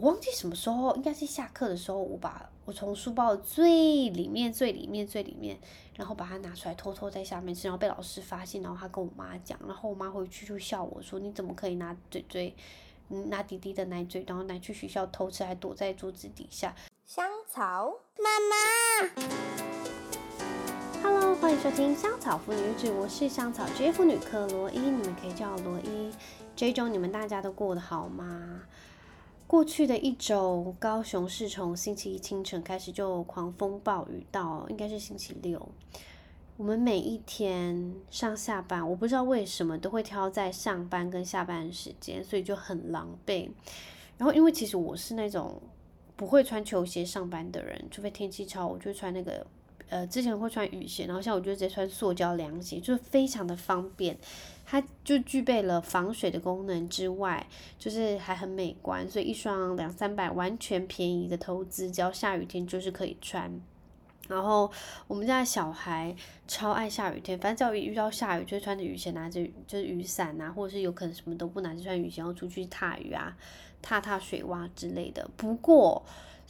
我忘记什么时候，应该是下课的时候，我把我从书包最里面、最里面、最里面，然后把它拿出来，偷偷在下面吃，然后被老师发现，然后他跟我妈讲，然后我妈回去就笑我说：“你怎么可以拿嘴嘴，拿弟弟的奶嘴，然后拿去学校偷吃，还躲在桌子底下？”香草妈妈，Hello，欢迎收听香草妇女日志，我是香草职业妇女克罗伊，你们可以叫我罗伊。这一周你们大家都过得好吗？过去的一周，高雄市从星期一清晨开始就狂风暴雨到应该是星期六。我们每一天上下班，我不知道为什么都会挑在上班跟下班时间，所以就很狼狈。然后因为其实我是那种不会穿球鞋上班的人，除非天气超，我就穿那个呃之前会穿雨鞋，然后像我就直接穿塑胶凉鞋，就是非常的方便。它就具备了防水的功能之外，就是还很美观，所以一双两三百完全便宜的投资，只要下雨天就是可以穿。然后我们家的小孩超爱下雨天，反正只要一遇到下雨，就会穿着雨鞋，拿着就是雨伞啊，或者是有可能什么都不拿，就穿雨鞋然后出去踏雨啊，踏踏水洼之类的。不过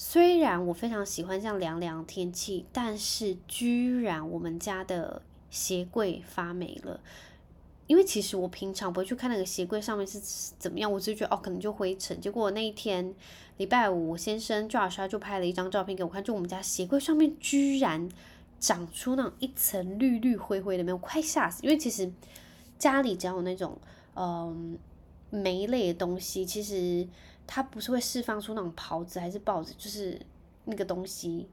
虽然我非常喜欢这样凉凉天气，但是居然我们家的鞋柜发霉了。因为其实我平常不会去看那个鞋柜上面是怎么样，我只是觉得哦，可能就灰尘。结果那一天礼拜五，先生 Josh 就拍了一张照片给我看，就我们家鞋柜上面居然长出那种一层绿绿灰灰的，没有，快吓死！因为其实家里只要有那种嗯霉类的东西，其实它不是会释放出那种孢子还是孢子，就是那个东西。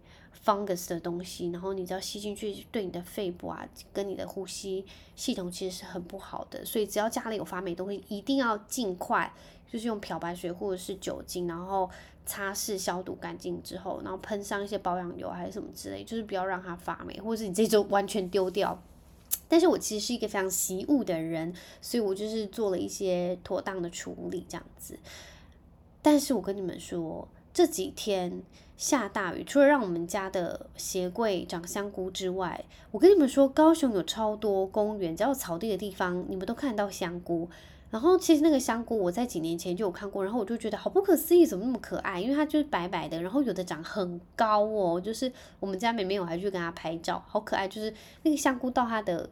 fungus 的东西，然后你只要吸进去，对你的肺部啊，跟你的呼吸系统其实是很不好的。所以只要家里有发霉东西，一定要尽快就是用漂白水或者是酒精，然后擦拭消毒干净之后，然后喷上一些保养油还是什么之类，就是不要让它发霉，或者是你这周完全丢掉。但是我其实是一个非常习物的人，所以我就是做了一些妥当的处理这样子。但是我跟你们说，这几天。下大雨，除了让我们家的鞋柜长香菇之外，我跟你们说，高雄有超多公园，只要草地的地方，你们都看得到香菇。然后其实那个香菇，我在几年前就有看过，然后我就觉得好不可思议，怎么那么可爱？因为它就是白白的，然后有的长很高哦，就是我们家妹妹我还去跟它拍照，好可爱，就是那个香菇到它的。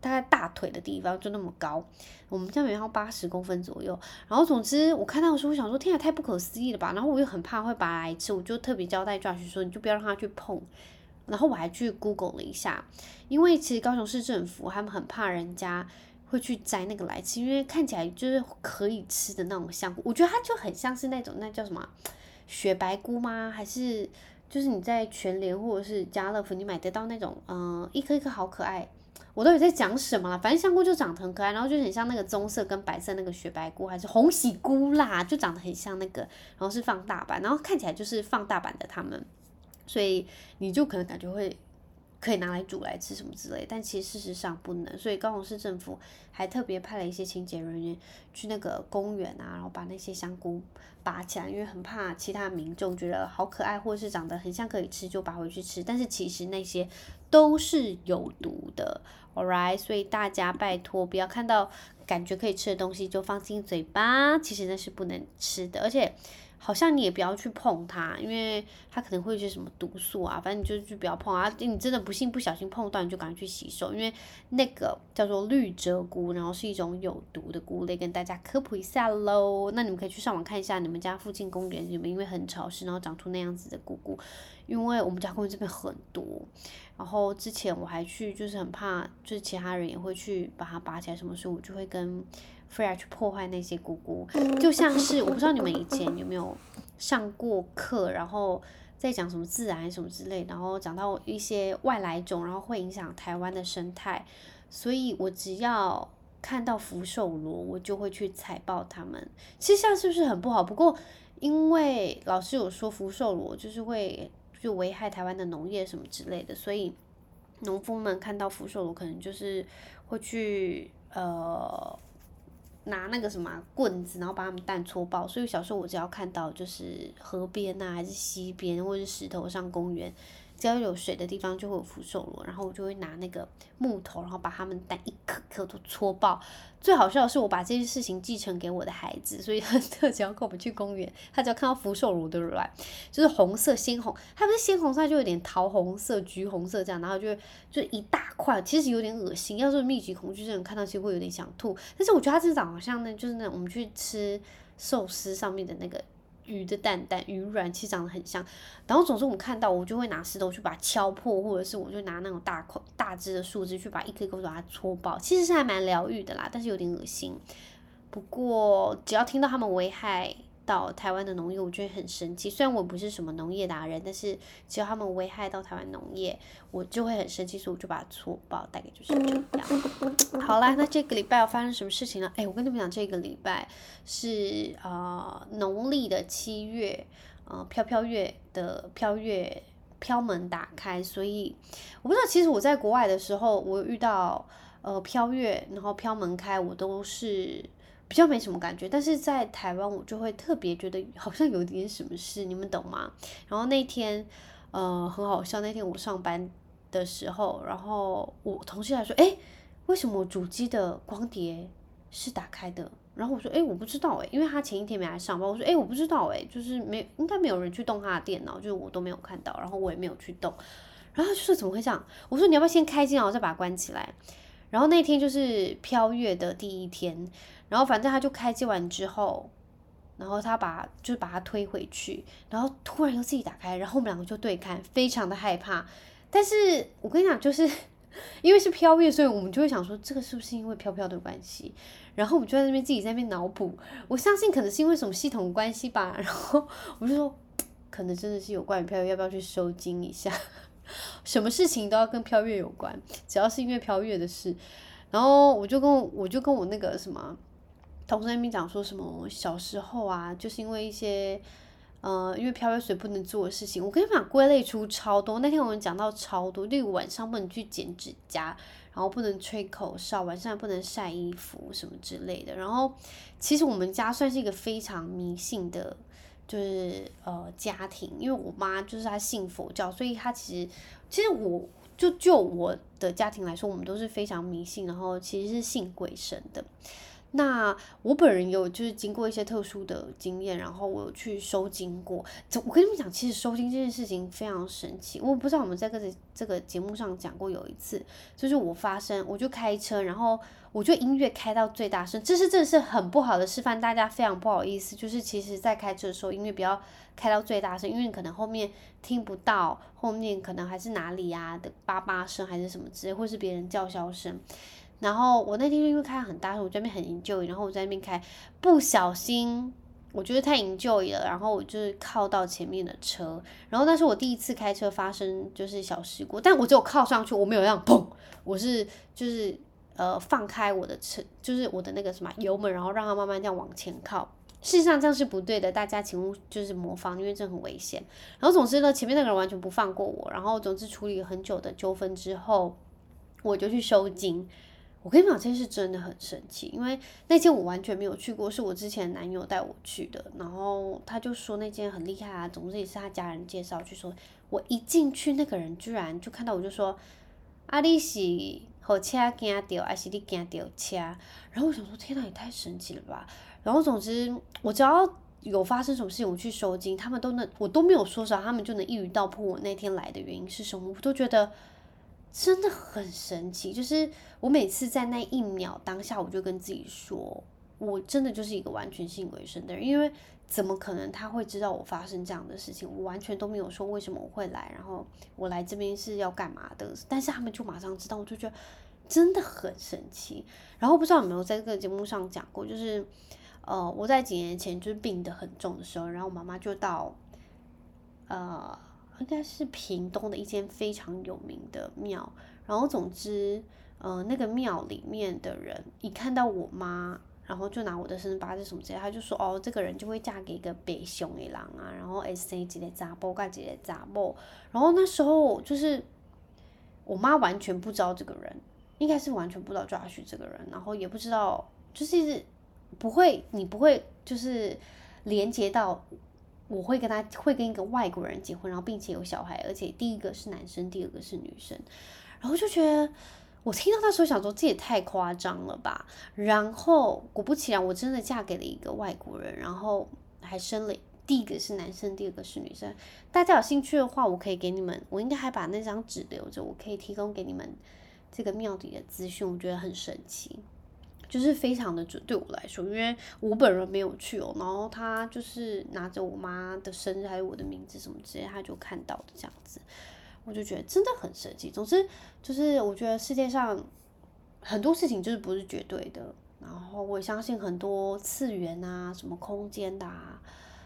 大概大腿的地方就那么高，我们家妹妹要八十公分左右。然后总之我看到的时候，我想说天啊，太不可思议了吧！然后我又很怕会把它来吃，我就特别交代 Josh 说，你就不要让他去碰。然后我还去 Google 了一下，因为其实高雄市政府他们很怕人家会去摘那个来吃，因为看起来就是可以吃的那种香菇。我觉得它就很像是那种那叫什么雪白菇吗？还是就是你在全联或者是家乐福你买得到那种，嗯、一颗一颗好可爱。我到底在讲什么了？反正香菇就长得很可爱，然后就很像那个棕色跟白色那个雪白菇，还是红喜菇啦，就长得很像那个，然后是放大版，然后看起来就是放大版的它们，所以你就可能感觉会可以拿来煮来吃什么之类，但其实事实上不能。所以高雄市政府还特别派了一些清洁人员去那个公园啊，然后把那些香菇拔起来，因为很怕其他民众觉得好可爱，或是长得很像可以吃，就拔回去吃。但是其实那些都是有毒的。All right，所以大家拜托不要看到感觉可以吃的东西就放进嘴巴，其实那是不能吃的，而且好像你也不要去碰它，因为它可能会有些什么毒素啊，反正你就去不要碰啊。你真的不幸不小心碰到，你就赶快去洗手，因为那个叫做绿蛰菇，然后是一种有毒的菇类，跟大家科普一下喽。那你们可以去上网看一下，你们家附近公园有没有因为很潮湿，然后长出那样子的菇菇。因为我们家公园这边很多，然后之前我还去，就是很怕，就是其他人也会去把它拔起来什么，所以我就会跟 Freya 去破坏那些菇菇，就像是我不知道你们以前有没有上过课，然后在讲什么自然什么之类，然后讲到一些外来种，然后会影响台湾的生态，所以我只要看到福寿螺，我就会去踩爆它们。其实这样是不是很不好？不过因为老师有说福寿螺就是会。就危害台湾的农业什么之类的，所以农夫们看到福寿螺，可能就是会去呃拿那个什么棍子，然后把他们蛋戳爆。所以小时候我只要看到就是河边呐、还是溪边，或者是石头上公园只要有水的地方就会有福寿螺，然后我就会拿那个木头，然后把它们蛋一颗颗都戳爆。最好笑的是，我把这件事情继承给我的孩子，所以他只要跟我们去公园，他只要看到福寿螺的卵，就是红色鲜红，它不是鲜红色，就有点桃红色、橘红色这样，然后就就一大块，其实有点恶心。要是密集恐惧症看到，其实会有点想吐。但是我觉得它真的长好像那，就是那我们去吃寿司上面的那个。鱼的蛋蛋、鱼卵其实长得很像，然后总之我们看到，我就会拿石头去把它敲破，或者是我就拿那种大块、大只的树枝去把一颗一颗把它戳爆，其实是还蛮疗愈的啦，但是有点恶心。不过只要听到它们危害到台湾的农业，我觉得很生气。虽然我不是什么农业达人，但是只要他们危害到台湾农业，我就会很生气，所以我就把它戳爆。大概就是这样。好啦，那这个礼拜要发生什么事情呢？哎，我跟你们讲，这个礼拜是呃农历的七月，呃飘飘月的飘月飘门打开，所以我不知道，其实我在国外的时候，我遇到呃飘月，然后飘门开，我都是。比较没什么感觉，但是在台湾我就会特别觉得好像有点什么事，你们懂吗？然后那天，呃，很好笑。那天我上班的时候，然后我同事来说，诶，为什么主机的光碟是打开的？然后我说，诶，我不知道诶，因为他前一天没来上班。我说，诶，我不知道诶，就是没应该没有人去动他的电脑，就是我都没有看到，然后我也没有去动。然后就是怎么会这样？我说你要不要先开机，然后再把它关起来？然后那天就是飘月的第一天。然后反正他就开机完之后，然后他把就是把它推回去，然后突然又自己打开，然后我们两个就对看，非常的害怕。但是我跟你讲，就是 因为是飘月，所以我们就会想说，这个是不是因为飘飘的关系？然后我们就在那边自己在那边脑补，我相信可能是因为什么系统关系吧。然后我就说，可能真的是有关于飘月，要不要去收惊一下？什么事情都要跟飘月有关，只要是因为飘月的事。然后我就跟，我就跟我那个什么。同事那边讲说什么小时候啊，就是因为一些，呃，因为飘月水不能做的事情。我跟你讲，归类出超多。那天我们讲到超多，例如晚上不能去剪指甲，然后不能吹口哨，晚上不能晒衣服什么之类的。然后其实我们家算是一个非常迷信的，就是呃家庭，因为我妈就是她信佛教，所以她其实其实我就就我的家庭来说，我们都是非常迷信，然后其实是信鬼神的。那我本人有就是经过一些特殊的经验，然后我有去收惊过。我跟你们讲，其实收惊这件事情非常神奇。我不知道我们在这个这个节目上讲过，有一次就是我发生，我就开车，然后我就音乐开到最大声，这是这是很不好的示范，大家非常不好意思。就是其实在开车的时候，音乐不要开到最大声，因为可能后面听不到，后面可能还是哪里啊的叭叭声还是什么之类，或是别人叫嚣声。然后我那天就因为开很大声，我这边很营救然后我在那边开，不小心我觉得太营救了，然后我就是靠到前面的车，然后那是我第一次开车发生就是小事故，但我只有靠上去，我没有让砰，我是就是呃放开我的车，就是我的那个什么油门，然后让它慢慢这样往前靠。事实上这样是不对的，大家请勿就是模仿，因为这很危险。然后总之呢，前面那个人完全不放过我，然后总之处理很久的纠纷之后，我就去收金。我跟你讲，这件事真的很神奇，因为那间我完全没有去过，是我之前男友带我去的，然后他就说那间很厉害啊，总之也是他家人介绍去说。我一进去，那个人居然就看到我就说：“啊，你是火车惊到，还是你惊到车？”然后我想说：“天哪，也太神奇了吧！”然后总之，我只要有发生什么事情，我去收惊，他们都能，我都没有说啥，他们就能一语道破我那天来的原因是什么，我都觉得。真的很神奇，就是我每次在那一秒当下，我就跟自己说，我真的就是一个完全信鬼神的人，因为怎么可能他会知道我发生这样的事情？我完全都没有说为什么我会来，然后我来这边是要干嘛的，但是他们就马上知道，我就觉得真的很神奇。然后不知道有没有在这个节目上讲过，就是呃，我在几年前就是病得很重的时候，然后我妈妈就到呃。应该是屏东的一间非常有名的庙，然后总之，呃，那个庙里面的人一看到我妈，然后就拿我的生辰八字什么之类，他就说，哦，这个人就会嫁给一个北雄的人啊，然后 S A 级的杂波，盖级的杂波，然后那时候就是我妈完全不知道这个人，应该是完全不知道抓许这个人，然后也不知道，就是不会，你不会就是连接到。我会跟他会跟一个外国人结婚，然后并且有小孩，而且第一个是男生，第二个是女生，然后就觉得我听到那时候想说这也太夸张了吧。然后果不其然，我真的嫁给了一个外国人，然后还生了第一个是男生，第二个是女生。大家有兴趣的话，我可以给你们，我应该还把那张纸留着，我可以提供给你们这个庙里的资讯，我觉得很神奇。就是非常的准，对我来说，因为我本人没有去哦，然后他就是拿着我妈的生日还有我的名字什么之类，他就看到的这样子，我就觉得真的很神奇。总之，就是我觉得世界上很多事情就是不是绝对的，然后我相信很多次元啊，什么空间的啊，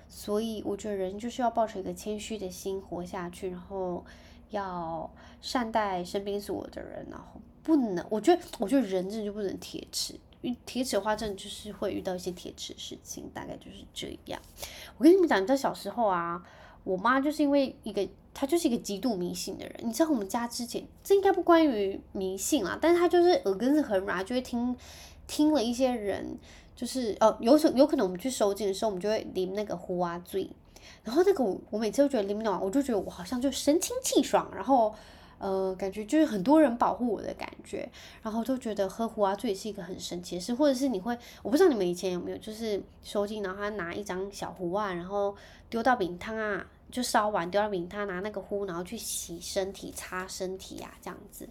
所以我觉得人就是要抱持一个谦虚的心活下去，然后要善待身边所有的人，然后不能，我觉得，我觉得人真的就不能铁齿。因为铁齿的话，真的就是会遇到一些铁齿的事情，大概就是这样。我跟你们讲，在小时候啊，我妈就是因为一个，她就是一个极度迷信的人。你知道我们家之前，这应该不关于迷信啦，但是她就是耳根子很软，就会听听了一些人，就是呃，有时有可能我们去收惊的时候，我们就会淋那个胡啊醉，然后那个我我每次都觉得淋完，我就觉得我好像就神清气爽，然后。呃，感觉就是很多人保护我的感觉，然后就觉得喝胡啊这也是一个很神奇的事，或者是你会，我不知道你们以前有没有，就是收金，然后他拿一张小壶啊，然后丢到饼汤啊，就烧完丢到饼汤，拿那个壶，然后去洗身体、擦身体呀、啊，这样子。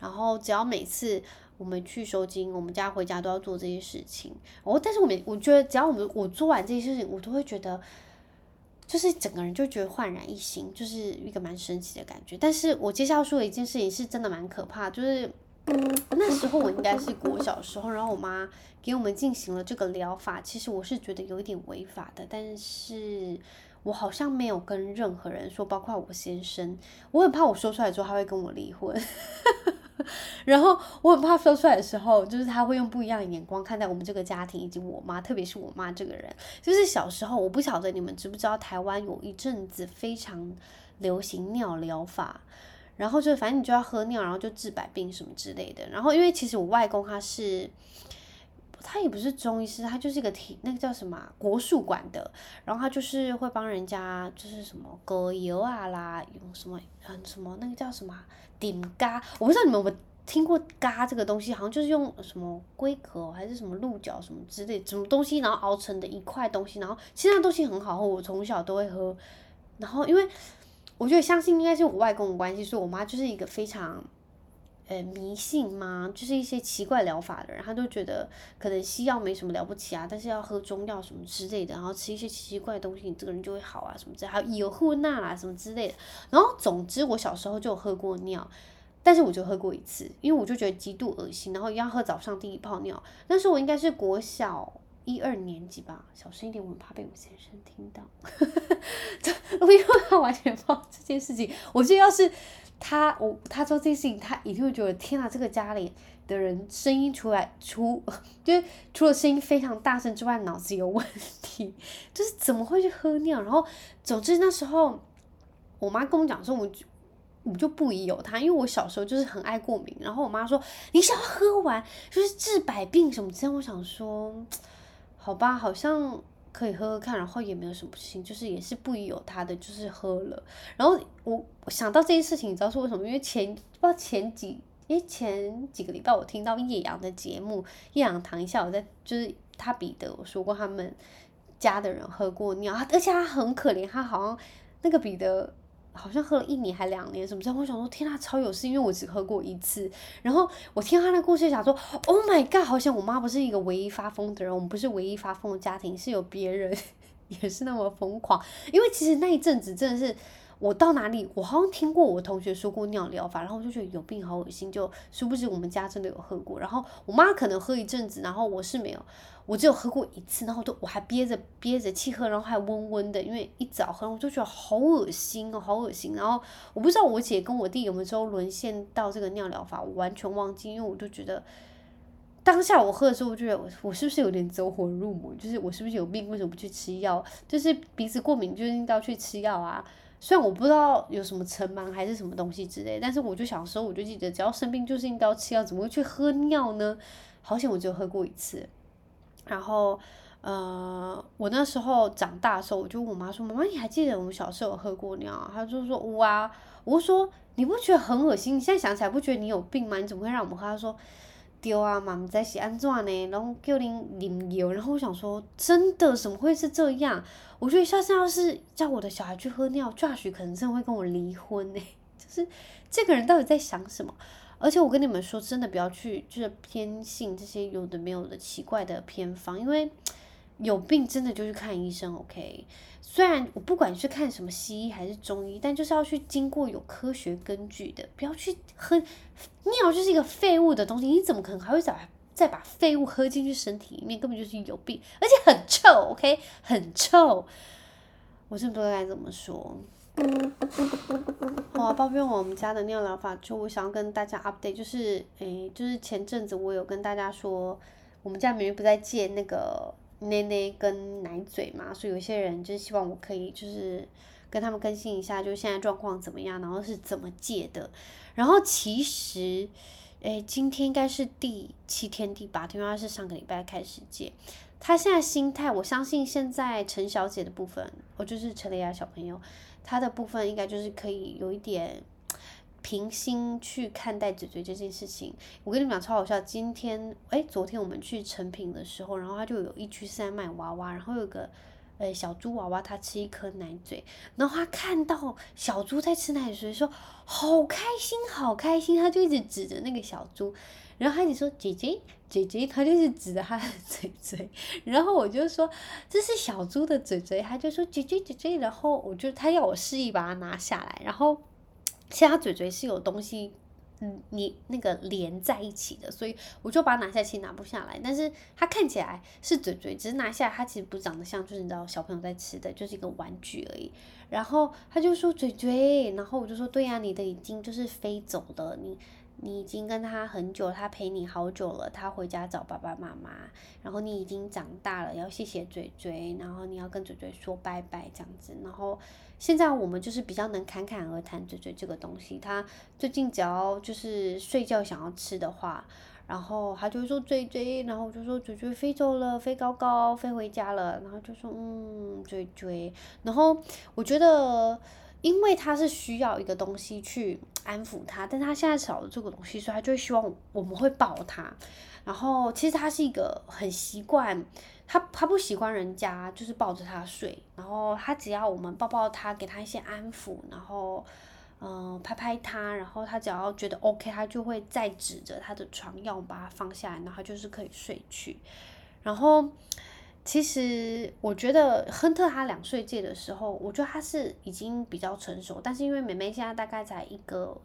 然后只要每次我们去收金，我们家回家都要做这些事情。哦，但是我们我觉得只要我们我做完这些事情，我都会觉得。就是整个人就觉得焕然一新，就是一个蛮神奇的感觉。但是我接下来要说的一件事情是真的蛮可怕，就是那时候我应该是国小时候，然后我妈给我们进行了这个疗法。其实我是觉得有一点违法的，但是我好像没有跟任何人说，包括我先生，我很怕我说出来之后他会跟我离婚。然后我很怕说出来的时候，就是他会用不一样的眼光看待我们这个家庭以及我妈，特别是我妈这个人。就是小时候，我不晓得你们知不知道，台湾有一阵子非常流行尿疗法，然后就反正你就要喝尿，然后就治百病什么之类的。然后因为其实我外公他是，他也不是中医师，他就是一个体那个叫什么国术馆的，然后他就是会帮人家就是什么割油啊啦，用什么嗯什么那个叫什么。顶嘎，我不知道你们有没有听过嘎这个东西，好像就是用什么龟壳还是什么鹿角什么之类什么东西，然后熬成的一块东西，然后其实那东西很好喝，我从小都会喝。然后因为我觉得相信应该是我外公的关系，所以我妈就是一个非常呃迷信嘛，就是一些奇怪疗法的人，他就觉得可能西药没什么了不起啊，但是要喝中药什么之类的，然后吃一些奇奇怪的东西，你这个人就会好啊什么之类，还有伊尔护啦什么之类的。然后总之我小时候就有喝过尿，但是我就喝过一次，因为我就觉得极度恶心，然后要喝早上第一泡尿。那时候我应该是国小一二年级吧，小声一点，我怕被我先生听到，因为他完全不知道这件事情，我觉得要是。他我他做这件事情，他一定会觉得天哪，这个家里的人声音出来出，就是除了声音非常大声之外，脑子有问题，就是怎么会去喝尿？然后总之那时候，我妈跟我讲说，我就我就不宜有他，因为我小时候就是很爱过敏。然后我妈说，你想要喝完就是治百病什么之类，我想说，好吧，好像。可以喝喝看，然后也没有什么事情，就是也是不疑有他的，就是喝了。然后我想到这件事情，你知道是为什么？因为前不知道前几，因为前几个礼拜我听到叶阳的节目，叶阳谈一下，我在就是他彼得我说过他们家的人喝过尿，而且他很可怜，他好像那个彼得。好像喝了一年还两年什么这样，我想说天啊，超有事，因为我只喝过一次。然后我听他的故事，想说 Oh my God，好像我妈不是一个唯一发疯的人，我们不是唯一发疯的家庭，是有别人 也是那么疯狂。因为其实那一阵子真的是。我到哪里，我好像听过我同学说过尿疗法，然后我就觉得有病，好恶心，就殊不知我们家真的有喝过。然后我妈可能喝一阵子，然后我是没有，我只有喝过一次，然后都我还憋着憋着气喝，然后还温温的，因为一早喝我就觉得好恶心哦，好恶心。然后我不知道我姐跟我弟有没有之后沦陷到这个尿疗法，我完全忘记，因为我就觉得当下我喝的时候，我觉得我是不是有点走火入魔，就是我是不是有病，为什么不去吃药？就是鼻子过敏就应该去吃药啊。虽然我不知道有什么尘螨还是什么东西之类，但是我就小时候我就记得，只要生病就是应该要吃药，怎么会去喝尿呢？好险我只有喝过一次。然后呃，我那时候长大的时候，我就问我妈说：“妈妈，你还记得我们小时候喝过尿？”她就说：“哇、啊！”我说：“你不觉得很恶心？你现在想起来不觉得你有病吗？你怎么会让我们喝？”她说：“丢啊，妈，你在是安怎呢？然后叫你饮油。”然后我想说：“真的，怎么会是这样？”我觉得下次要是叫我的小孩去喝尿，Josh 可能真的会跟我离婚呢。就是这个人到底在想什么？而且我跟你们说，真的不要去就是偏信这些有的没有的奇怪的偏方，因为。有病真的就去看医生，OK？虽然我不管是看什么西医还是中医，但就是要去经过有科学根据的，不要去喝尿，就是一个废物的东西，你怎么可能还会再再把废物喝进去身体里面？根本就是有病，而且很臭，OK？很臭，我真不知道该怎么说。好啊，抱怨我们家的尿疗法，就我想要跟大家 update，就是诶，就是前阵子我有跟大家说，我们家明明不在借那个。奶奶跟奶嘴嘛，所以有些人就希望我可以就是跟他们更新一下，就现在状况怎么样，然后是怎么戒的。然后其实，诶，今天应该是第七天、第八天，因为他是上个礼拜开始戒。他现在心态，我相信现在陈小姐的部分，我就是陈雷亚小朋友，他的部分应该就是可以有一点。平心去看待嘴嘴这件事情，我跟你们讲超好笑。今天哎，昨天我们去成品的时候，然后他就有一区是在卖娃娃，然后有个呃小猪娃娃，他吃一颗奶嘴，然后他看到小猪在吃奶嘴，说好开心，好开心，他就一直指着那个小猪，然后他就说姐姐姐姐，他就是指着他的嘴嘴，然后我就说这是小猪的嘴嘴，他就说姐姐姐姐，然后我就他要我示意把它拿下来，然后。其实它嘴嘴是有东西，嗯，你那个连在一起的，所以我就把它拿下去，拿不下来。但是它看起来是嘴嘴，只是拿下来，它其实不长得像，就是你知道小朋友在吃的，就是一个玩具而已。然后他就说嘴嘴，然后我就说对呀，你的已经就是飞走了，你你已经跟他很久，他陪你好久了，他回家找爸爸妈妈，然后你已经长大了，要谢谢嘴嘴，然后你要跟嘴嘴说拜拜这样子，然后。现在我们就是比较能侃侃而谈嘴嘴这个东西。他最近只要就是睡觉想要吃的话，然后他就说嘴嘴，然后我就说嘴嘴飞走了，飞高高，飞回家了，然后就说嗯嘴嘴。然后我觉得，因为他是需要一个东西去安抚他，但他现在少了这个东西，所以他就会希望我们会抱他。然后其实他是一个很习惯。他他不习惯人家就是抱着他睡，然后他只要我们抱抱他，给他一些安抚，然后嗯、拍拍他，然后他只要觉得 OK，他就会再指着他的床要我们把他放下来，然后就是可以睡去。然后其实我觉得亨特他两岁戒的时候，我觉得他是已经比较成熟，但是因为妹妹现在大概才一个。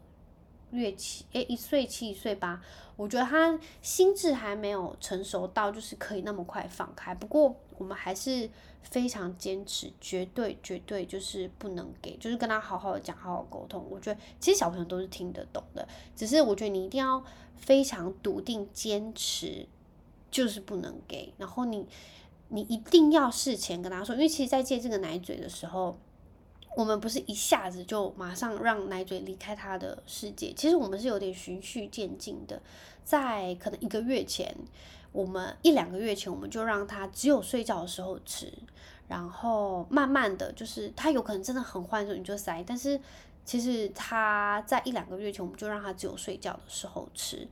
月七诶，一岁七一岁八，我觉得他心智还没有成熟到就是可以那么快放开。不过我们还是非常坚持，绝对绝对就是不能给，就是跟他好好的讲，好好沟通。我觉得其实小朋友都是听得懂的，只是我觉得你一定要非常笃定坚持，就是不能给。然后你你一定要事前跟他说，因为其实，在戒这个奶嘴的时候。我们不是一下子就马上让奶嘴离开他的世界，其实我们是有点循序渐进的，在可能一个月前，我们一两个月前，我们就让他只有睡觉的时候吃，然后慢慢的就是他有可能真的很坏的时候你就塞，但是其实他在一两个月前，我们就让他只有睡觉的时候吃，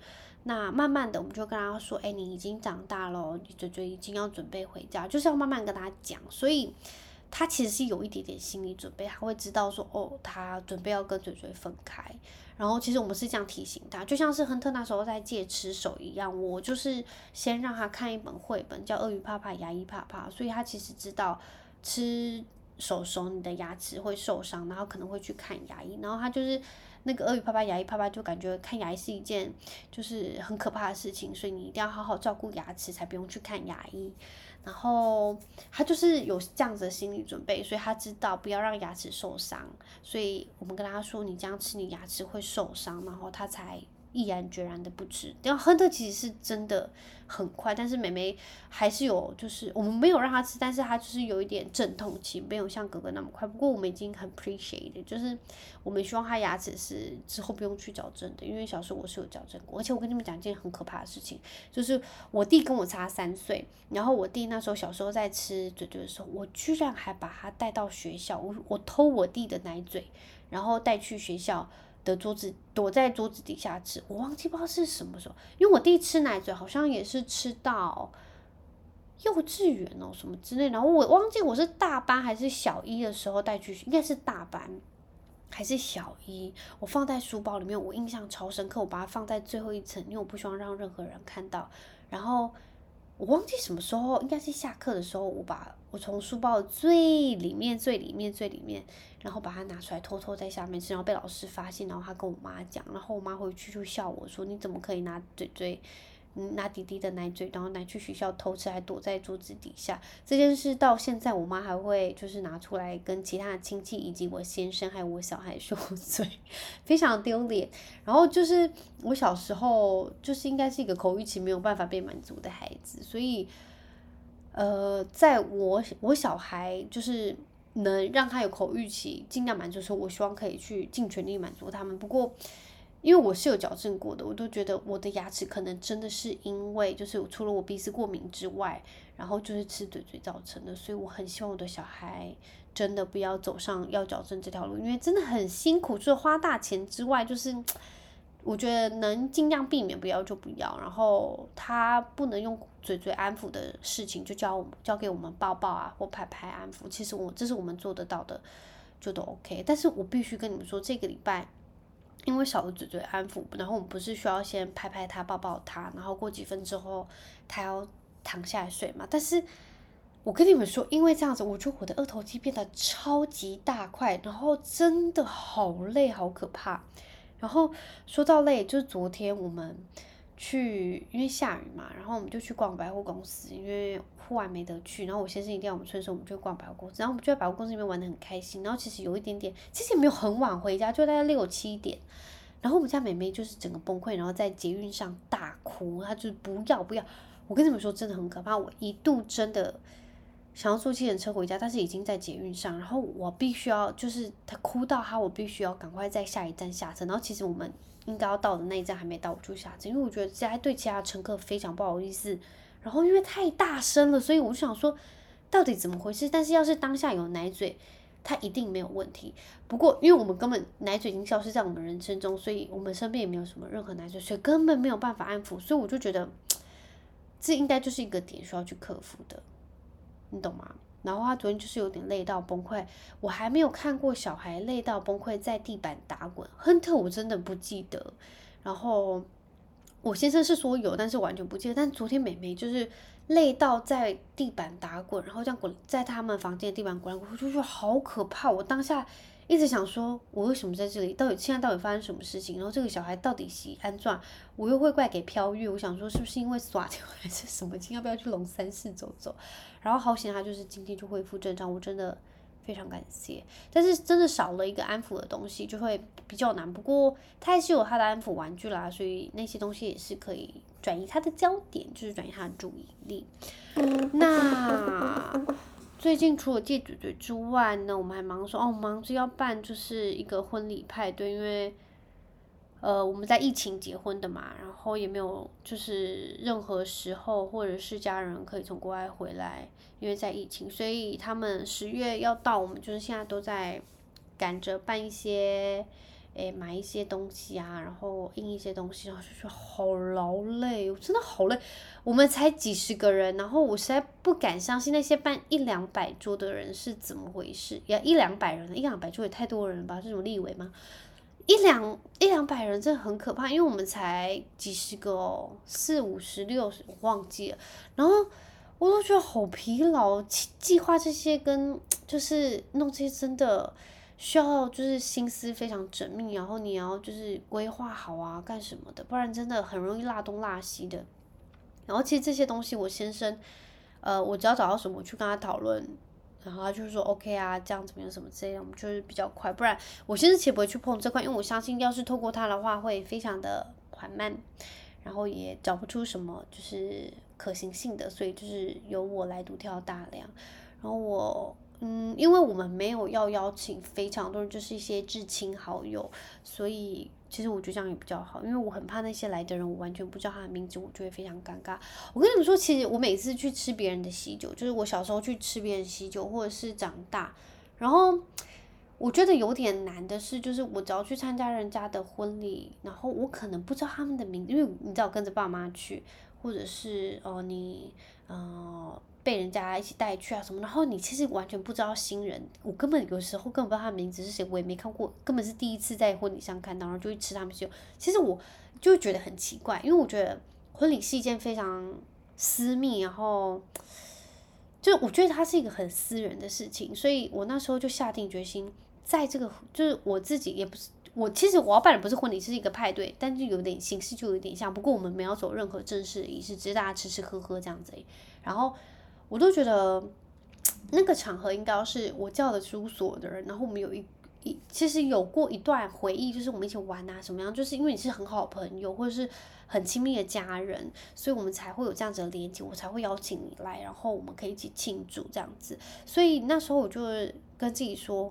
那慢慢的我们就跟他说，哎，你已经长大了，你嘴嘴已经要准备回家，就是要慢慢跟他讲，所以。他其实是有一点点心理准备，他会知道说，哦，他准备要跟嘴嘴分开。然后其实我们是这样提醒他，就像是亨特那时候在戒吃手一样，我就是先让他看一本绘本，叫《鳄鱼怕怕，牙医怕怕》，所以他其实知道吃手手你的牙齿会受伤，然后可能会去看牙医。然后他就是那个鳄鱼怕怕，牙医怕怕，就感觉看牙医是一件就是很可怕的事情，所以你一定要好好照顾牙齿，才不用去看牙医。然后他就是有这样子的心理准备，所以他知道不要让牙齿受伤，所以我们跟他说，你这样吃你牙齿会受伤，然后他才毅然决然的不吃。然后亨特其实是真的很快，但是妹妹还是有，就是我们没有让她吃，但是她就是有一点阵痛期，没有像哥哥那么快。不过我们已经很 appreciate，就是我们希望她牙齿是之后不用去矫正的，因为小时候我是有矫正过。而且我跟你们讲一件很可怕的事情，就是我弟跟我差三岁，然后我弟那时候小时候在吃嘴嘴的时候，我居然还把他带到学校，我我偷我弟的奶嘴，然后带去学校。的桌子躲在桌子底下吃，我忘记不知道是什么时候，因为我弟吃奶嘴好像也是吃到幼稚园哦什么之类，然后我忘记我是大班还是小一的时候带去，应该是大班还是小一，我放在书包里面，我印象超深刻，我把它放在最后一层，因为我不希望让任何人看到，然后我忘记什么时候，应该是下课的时候，我把我从书包最里面、最里面、最里面。然后把它拿出来，偷偷在下面吃，然后被老师发现，然后他跟我妈讲，然后我妈回去就笑我说：“你怎么可以拿嘴嘴，拿弟弟的奶嘴，然后拿去学校偷吃，还躲在桌子底下？”这件事到现在，我妈还会就是拿出来跟其他的亲戚以及我先生还有我小孩说嘴，非常丢脸。然后就是我小时候就是应该是一个口欲期没有办法被满足的孩子，所以呃，在我我小孩就是。能让他有口欲期，尽量满足的时候，我希望可以去尽全力满足他们。不过，因为我是有矫正过的，我都觉得我的牙齿可能真的是因为，就是除了我鼻子过敏之外，然后就是吃嘴嘴造成的。所以我很希望我的小孩真的不要走上要矫正这条路，因为真的很辛苦，除了花大钱之外，就是。我觉得能尽量避免不要就不要，然后他不能用嘴嘴安抚的事情，就交交给我们抱抱啊或拍拍安抚。其实我这是我们做得到的，就都 OK。但是我必须跟你们说，这个礼拜因为少了嘴嘴安抚，然后我们不是需要先拍拍他、抱抱他，然后过几分之后他要躺下来睡嘛？但是我跟你们说，因为这样子，我觉得我的二头肌变得超级大块，然后真的好累，好可怕。然后说到累，就是昨天我们去，因为下雨嘛，然后我们就去逛百货公司，因为户外没得去。然后我先生一定要我们春节，我们就逛百货公司。然后我们就在百货公司里面玩的很开心。然后其实有一点点，其实也没有很晚回家，就大概六七点。然后我们家妹妹就是整个崩溃，然后在捷运上大哭，她就不要不要。我跟你们说，真的很可怕。我一度真的。想要坐计程车回家，但是已经在捷运上，然后我必须要，就是她哭到她，我必须要赶快在下一站下车。然后其实我们应该要到的那一站还没到，我就下车，因为我觉得这还对其他乘客非常不好意思。然后因为太大声了，所以我就想说到底怎么回事？但是要是当下有奶嘴，他一定没有问题。不过因为我们根本奶嘴已经消失在我们人生中，所以我们身边也没有什么任何奶嘴，所以根本没有办法安抚。所以我就觉得这应该就是一个点需要去克服的。你懂吗？然后他昨天就是有点累到崩溃，我还没有看过小孩累到崩溃在地板打滚。亨特我真的不记得，然后我先生是说有，但是完全不记得。但昨天妹妹就是累到在地板打滚，然后这样滚在他们房间地板滚来滚去，就觉得好可怕。我当下。一直想说，我为什么在这里？到底现在到底发生什么事情？然后这个小孩到底喜安转？我又会怪给飘玉。我想说，是不是因为耍掉还是什么？今要不要去龙山寺走走？然后好险，他就是今天就恢复正常。我真的非常感谢。但是真的少了一个安抚的东西，就会比较难。不过他还是有他的安抚玩具啦，所以那些东西也是可以转移他的焦点，就是转移他的注意力。那。最近除了戒嘴嘴之外呢，我们还忙说哦，忙着要办就是一个婚礼派对，因为呃我们在疫情结婚的嘛，然后也没有就是任何时候或者是家人可以从国外回来，因为在疫情，所以他们十月要到，我们就是现在都在赶着办一些。诶，买一些东西啊，然后印一些东西，然后就觉得好劳累，我真的好累。我们才几十个人，然后我实在不敢相信那些办一两百桌的人是怎么回事。呀，一两百人，一两百桌也太多人了吧？这种立委吗？一两一两百人真的很可怕，因为我们才几十个哦，四五十六十，我忘记了。然后我都觉得好疲劳，计划这些跟就是弄这些真的。需要就是心思非常缜密，然后你要就是规划好啊，干什么的，不然真的很容易落东落西的。然后其实这些东西我先生，呃，我只要找到什么，我去跟他讨论，然后他就是说 OK 啊，这样怎么样什么之类的，我们就是比较快。不然我先生其实不会去碰这块，因为我相信要是透过他的话会非常的缓慢，然后也找不出什么就是可行性的，所以就是由我来独挑大梁。然后我，嗯，因为我们没有要邀请非常多人，就是一些至亲好友，所以其实我觉得这样也比较好，因为我很怕那些来的人我完全不知道他的名字，我就会非常尴尬。我跟你们说，其实我每次去吃别人的喜酒，就是我小时候去吃别人喜酒，或者是长大，然后我觉得有点难的是，就是我只要去参加人家的婚礼，然后我可能不知道他们的名字，因为你知道跟着爸妈去，或者是哦你，呃。被人家一起带去啊什么，然后你其实完全不知道新人，我根本有时候根本不知道他名字是谁，我也没看过，根本是第一次在婚礼上看到，然后就去吃他们酒。其实我就觉得很奇怪，因为我觉得婚礼是一件非常私密，然后就我觉得它是一个很私人的事情，所以我那时候就下定决心，在这个就是我自己也不是我，其实我要办的不是婚礼，是一个派对，但是有点形式就有点像，不过我们没有走任何正式仪式，只是大家吃吃喝喝这样子，然后。我都觉得那个场合应该是我叫得出所的人，然后我们有一一其实有过一段回忆，就是我们一起玩啊什么样，就是因为你是很好朋友或者是很亲密的家人，所以我们才会有这样子的连接，我才会邀请你来，然后我们可以一起庆祝这样子。所以那时候我就跟自己说。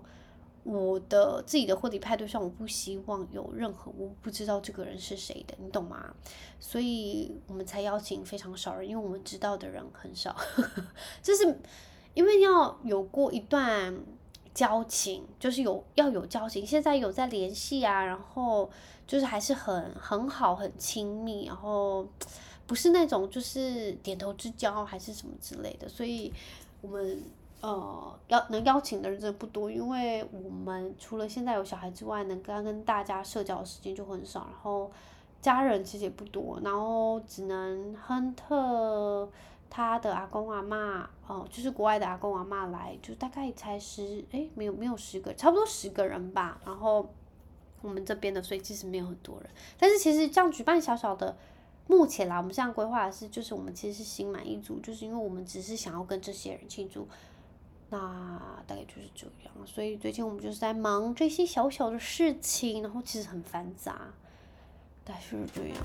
我的自己的婚礼派对上，我不希望有任何我不知道这个人是谁的，你懂吗？所以我们才邀请非常少人，因为我们知道的人很少，就是因为要有过一段交情，就是有要有交情，现在有在联系啊，然后就是还是很很好很亲密，然后不是那种就是点头之交还是什么之类的，所以我们。呃，邀能邀请的人真的不多，因为我们除了现在有小孩之外，能跟跟大家社交的时间就很少。然后家人其实也不多，然后只能亨特他的阿公阿嬷，哦、就是国外的阿公阿嬷来，就大概才十，诶，没有没有十个，差不多十个人吧。然后我们这边的，所以其实没有很多人。但是其实这样举办小小的，目前啦，我们现在规划的是，就是我们其实是心满意足，就是因为我们只是想要跟这些人庆祝。那大概就是这样，所以最近我们就是在忙这些小小的事情，然后其实很繁杂，大概是这样。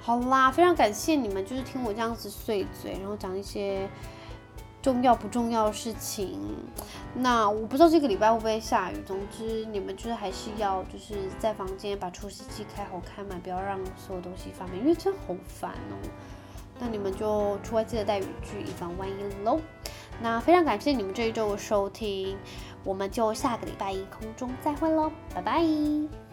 好啦，非常感谢你们，就是听我这样子碎嘴，然后讲一些重要不重要的事情。那我不知道这个礼拜会不会下雨，总之你们就是还是要就是在房间把除湿机开好开满，不要让所有东西发霉，因为真的好烦哦。那你们就出外记得带雨具，以防万一喽。那非常感谢你们这一周的收听，我们就下个礼拜一空中再会喽，拜拜。